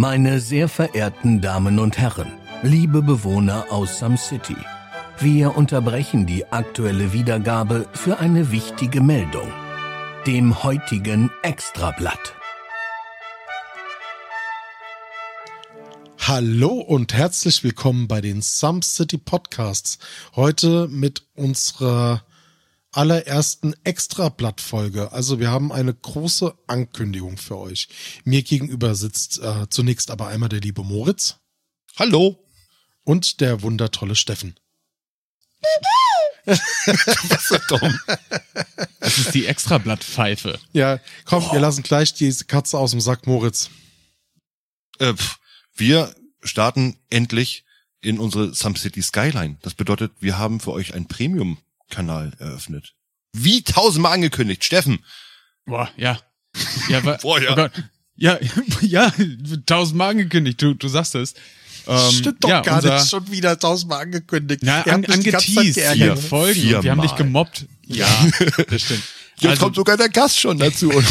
Meine sehr verehrten Damen und Herren, liebe Bewohner aus Some City, wir unterbrechen die aktuelle Wiedergabe für eine wichtige Meldung, dem heutigen Extrablatt. Hallo und herzlich willkommen bei den Some City Podcasts. Heute mit unserer allerersten Extrablattfolge. Also wir haben eine große Ankündigung für euch. Mir gegenüber sitzt äh, zunächst aber einmal der liebe Moritz. Hallo. Und der wundertolle Steffen. Was ist dumm? Das ist die Extrablattpfeife. Ja, komm, oh. wir lassen gleich die Katze aus dem Sack, Moritz. Äh, wir starten endlich in unsere Some City Skyline. Das bedeutet, wir haben für euch ein Premium Kanal eröffnet. Wie tausendmal angekündigt, Steffen. Boah, ja. Ja, wa, Boah, ja. Oh Gott. Ja, ja, tausendmal angekündigt, du, du sagst es. Ähm, Stimmt doch ja, gar unser, nicht, schon wieder tausendmal angekündigt. Ja, an, angeteased, vier Folgen, vier wir haben dich gemobbt. Ja, das stimmt. Jetzt also, kommt sogar der Gast schon dazu.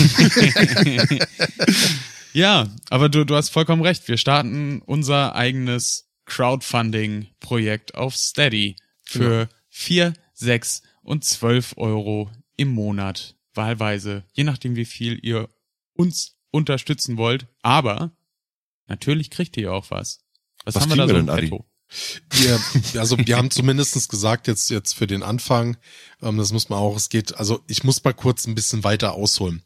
ja, aber du, du hast vollkommen recht. Wir starten unser eigenes Crowdfunding-Projekt auf Steady für genau. vier sechs und zwölf Euro im Monat. Wahlweise, je nachdem, wie viel ihr uns unterstützen wollt. Aber natürlich kriegt ihr auch was. Was, was haben wir da so im Petto? Wir, also wir haben zumindestens gesagt, jetzt, jetzt für den Anfang, ähm, das muss man auch, es geht, also ich muss mal kurz ein bisschen weiter ausholen.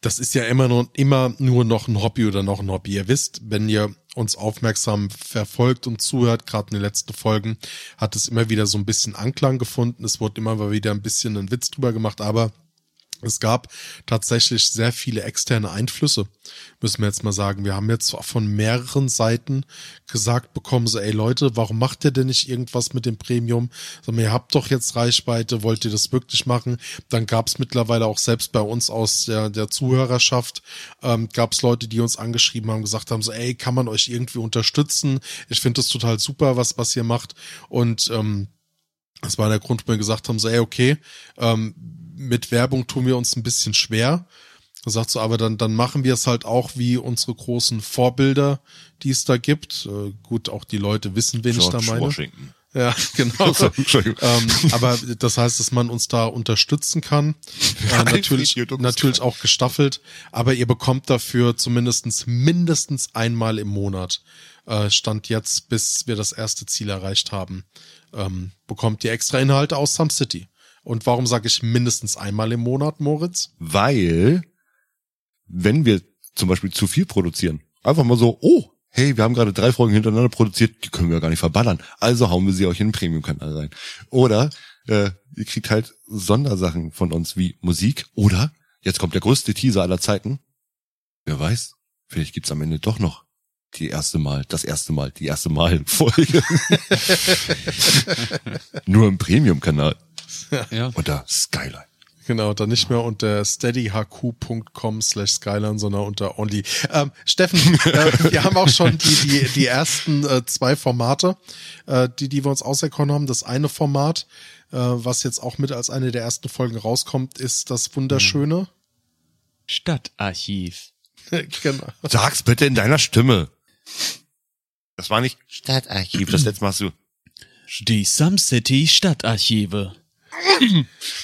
Das ist ja immer nur, immer nur noch ein Hobby oder noch ein Hobby. Ihr wisst, wenn ihr uns aufmerksam verfolgt und zuhört, gerade in den letzten Folgen, hat es immer wieder so ein bisschen Anklang gefunden. Es wurde immer wieder ein bisschen ein Witz drüber gemacht, aber es gab tatsächlich sehr viele externe Einflüsse, müssen wir jetzt mal sagen. Wir haben jetzt von mehreren Seiten gesagt bekommen, so, ey Leute, warum macht ihr denn nicht irgendwas mit dem Premium? So, ihr habt doch jetzt Reichweite, wollt ihr das wirklich machen? Dann gab es mittlerweile auch selbst bei uns aus der, der Zuhörerschaft, ähm, gab es Leute, die uns angeschrieben haben, gesagt haben, so, ey, kann man euch irgendwie unterstützen? Ich finde das total super, was, was ihr macht. Und ähm, das war der Grund, wo wir gesagt haben, so, ey, okay, ähm, mit Werbung tun wir uns ein bisschen schwer. Da sagt so, aber dann, dann machen wir es halt auch wie unsere großen Vorbilder, die es da gibt. Äh, gut, auch die Leute wissen, wen George ich da meine. Washington. Ja, genau. ähm, aber das heißt, dass man uns da unterstützen kann. Äh, natürlich, natürlich auch gestaffelt. Aber ihr bekommt dafür zumindestens mindestens einmal im Monat, äh, Stand jetzt, bis wir das erste Ziel erreicht haben, ähm, bekommt ihr extra Inhalte aus Some City. Und warum sage ich mindestens einmal im Monat, Moritz? Weil, wenn wir zum Beispiel zu viel produzieren, einfach mal so, oh, hey, wir haben gerade drei Folgen hintereinander produziert, die können wir gar nicht verballern. Also hauen wir sie euch in den Premium-Kanal rein. Oder äh, ihr kriegt halt Sondersachen von uns wie Musik. Oder, jetzt kommt der größte Teaser aller Zeiten. Wer weiß, vielleicht gibt's am Ende doch noch die erste Mal, das erste Mal, die erste Mal Folge. Nur im Premium-Kanal. Ja. Unter Skyline. Genau, dann nicht mehr unter steadyhq.com slash skyline, sondern unter only. Ähm, Steffen, äh, wir haben auch schon die, die, die ersten äh, zwei Formate, äh, die, die wir uns auserkoren haben. Das eine Format, äh, was jetzt auch mit als eine der ersten Folgen rauskommt, ist das wunderschöne Stadtarchiv. genau. Sag's bitte in deiner Stimme. Das war nicht Stadtarchiv, das letzte Mal hast du. Die Some City Stadtarchive.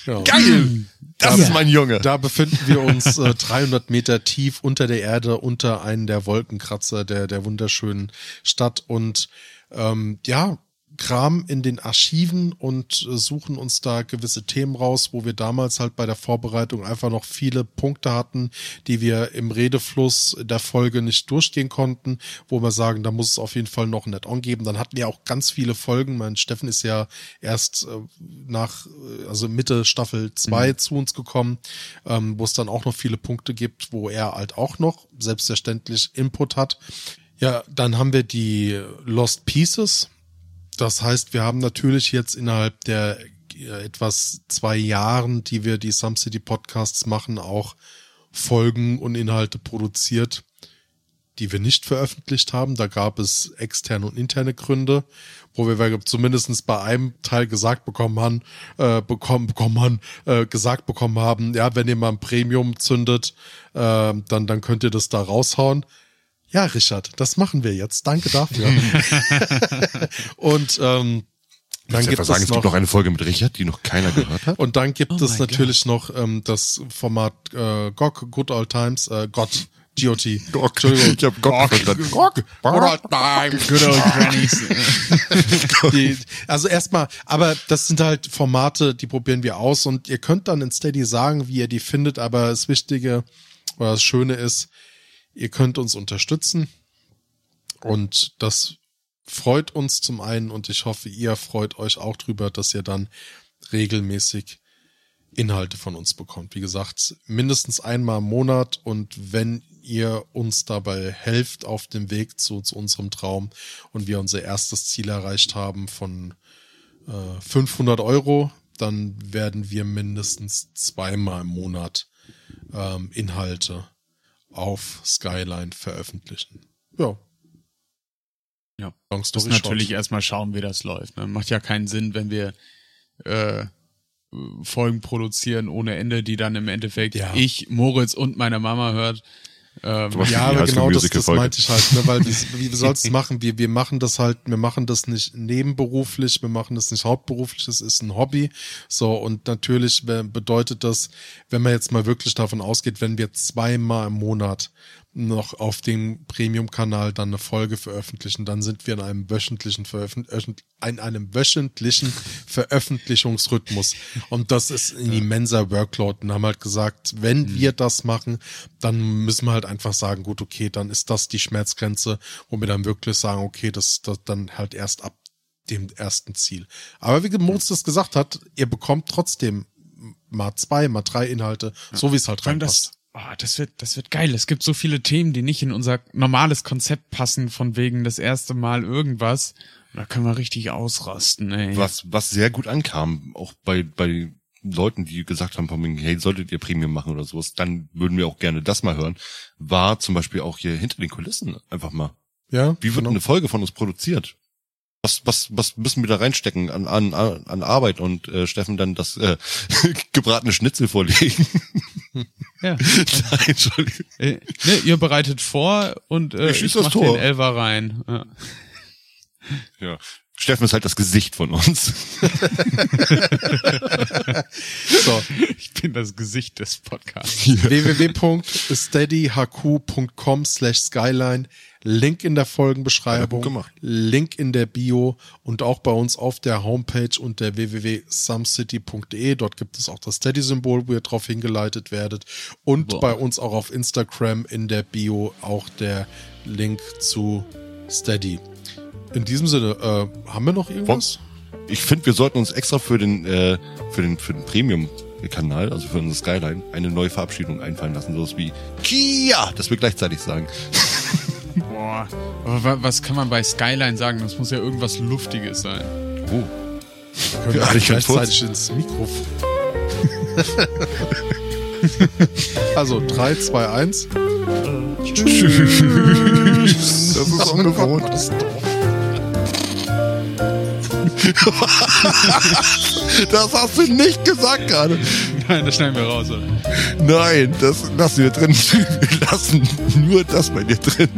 Ja. Geil! Das ja. ist mein Junge. Da befinden wir uns äh, 300 Meter tief unter der Erde, unter einem der Wolkenkratzer der, der wunderschönen Stadt. Und ähm, ja, Kram in den Archiven und äh, suchen uns da gewisse Themen raus, wo wir damals halt bei der Vorbereitung einfach noch viele Punkte hatten, die wir im Redefluss der Folge nicht durchgehen konnten, wo wir sagen, da muss es auf jeden Fall noch ein Add-on geben. Dann hatten wir auch ganz viele Folgen. Mein Steffen ist ja erst äh, nach, äh, also Mitte Staffel 2 mhm. zu uns gekommen, ähm, wo es dann auch noch viele Punkte gibt, wo er halt auch noch selbstverständlich Input hat. Ja, dann haben wir die Lost Pieces das heißt, wir haben natürlich jetzt innerhalb der äh, etwas zwei Jahren, die wir die Some City Podcasts machen, auch Folgen und Inhalte produziert, die wir nicht veröffentlicht haben. Da gab es externe und interne Gründe, wo wir zumindestens bei einem Teil gesagt bekommen haben, äh, bekommen, bekommen haben, äh, gesagt bekommen haben, ja, wenn ihr mal ein Premium zündet, äh, dann, dann könnt ihr das da raushauen. Ja, Richard, das machen wir jetzt. Danke dafür. und ähm, dann gibt einfach sagen, es es gibt noch, noch eine Folge mit Richard, die noch keiner gehört hat? und dann gibt Oh es natürlich noch ähm, das Format äh, GOG, Good Old Times, äh, GOT, GOT. Entschuldigung. Ich hab Gott verstanden. GOG, Good Old Times. Good old grannies. Also erstmal, aber das sind halt Formate, die probieren wir aus und ihr könnt dann in Steady sagen, wie ihr die findet, aber das Wichtige oder das Schöne ist, ihr könnt uns unterstützen und das freut uns zum einen und ich hoffe, ihr freut euch auch drüber, dass ihr dann regelmäßig Inhalte von uns bekommt. Wie gesagt, mindestens einmal im Monat und wenn ihr uns dabei helft auf dem Weg zu, zu unserem Traum und wir unser erstes Ziel erreicht haben von äh, 500 Euro, dann werden wir mindestens zweimal im Monat ähm, Inhalte auf Skyline veröffentlichen. Ja. Ja. Long story natürlich short. erstmal schauen, wie das läuft. Ne? Macht ja keinen Sinn, wenn wir äh, Folgen produzieren ohne Ende, die dann im Endeffekt Ja. ich, Moritz und meine Mama hört. Ähm, Ja, aber genau das, das meinte ich halt, ne, weil wie, wie soll's machen? Wir, wir machen das halt, wir machen das nicht nebenberuflich, wir machen das nicht hauptberuflich, das ist ein Hobby. So, und natürlich be- bedeutet das, wenn man jetzt mal wirklich davon ausgeht, wenn wir zweimal im Monat noch auf dem Premium-Kanal dann eine Folge veröffentlichen, dann sind wir in einem wöchentlichen Veröffent in einem wöchentlichen Veröffentlichungsrhythmus. Und das ist ein immenser Workload. Und haben halt gesagt, wenn wir das machen, dann müssen wir halt einfach sagen, gut, okay, dann ist das die Schmerzgrenze, wo wir dann wirklich sagen, okay, das, das dann halt erst ab dem ersten Ziel. Aber wie Moritz das gesagt hat, ihr bekommt trotzdem mal zwei, mal drei Inhalte, so wie es halt reinpasst. das, oh, das wird, das wird geil. Es gibt so viele Themen, die nicht in unser normales Konzept passen, von wegen das erste Mal irgendwas. Da können wir richtig ausrasten, ey. Was, was sehr gut ankam, auch bei, bei Leuten, die gesagt haben, von wegen, hey, solltet ihr Premium machen oder sowas, dann würden wir auch gerne das mal hören, war zum Beispiel auch hier hinter den Kulissen einfach mal. Ja, Wie wird genau. eine Folge von uns produziert? Was, was, was müssen wir da reinstecken an, an, an Arbeit und äh, Steffen dann das äh, gebratene Schnitzel vorlegen? Ja. Nein, Entschuldigung. Äh, ne, ihr bereitet vor und äh, Ich ich, mach Tor. den Elfer rein. Ja. Ja. Steffen ist halt das Gesicht von uns. So, Ich bin das Gesicht des Podcasts. www.steadyhq.com slash skyline. Link in der Folgenbeschreibung, Ja. Link in der Bio und auch bei uns auf der Homepage unter www.sumcity.de. Dort gibt es auch das Steady-Symbol, wo ihr drauf hingeleitet werdet. Und Boah. bei uns auch auf Instagram in der Bio auch der Link zu Steady. In diesem Sinne, äh, haben wir noch irgendwas? Ich finde, wir sollten uns extra für den, äh, für den, für den Premium-Kanal, also für unsere Skyline, eine neue Verabschiedung einfallen lassen. Sowas wie Kia, das wir gleichzeitig sagen. Boah. Aber wa- was kann man bei Skyline sagen? Das muss ja irgendwas Luftiges sein. Oh. Können wir Ja, ich gleichzeitig ins Mikrofon. also 3, 2, 1. Tschüss. Das ist ungewohnt. Das hast du nicht gesagt gerade. Nein, das schneiden wir raus. Oder? Nein, das lassen wir drin. Wir lassen nur das bei dir drin.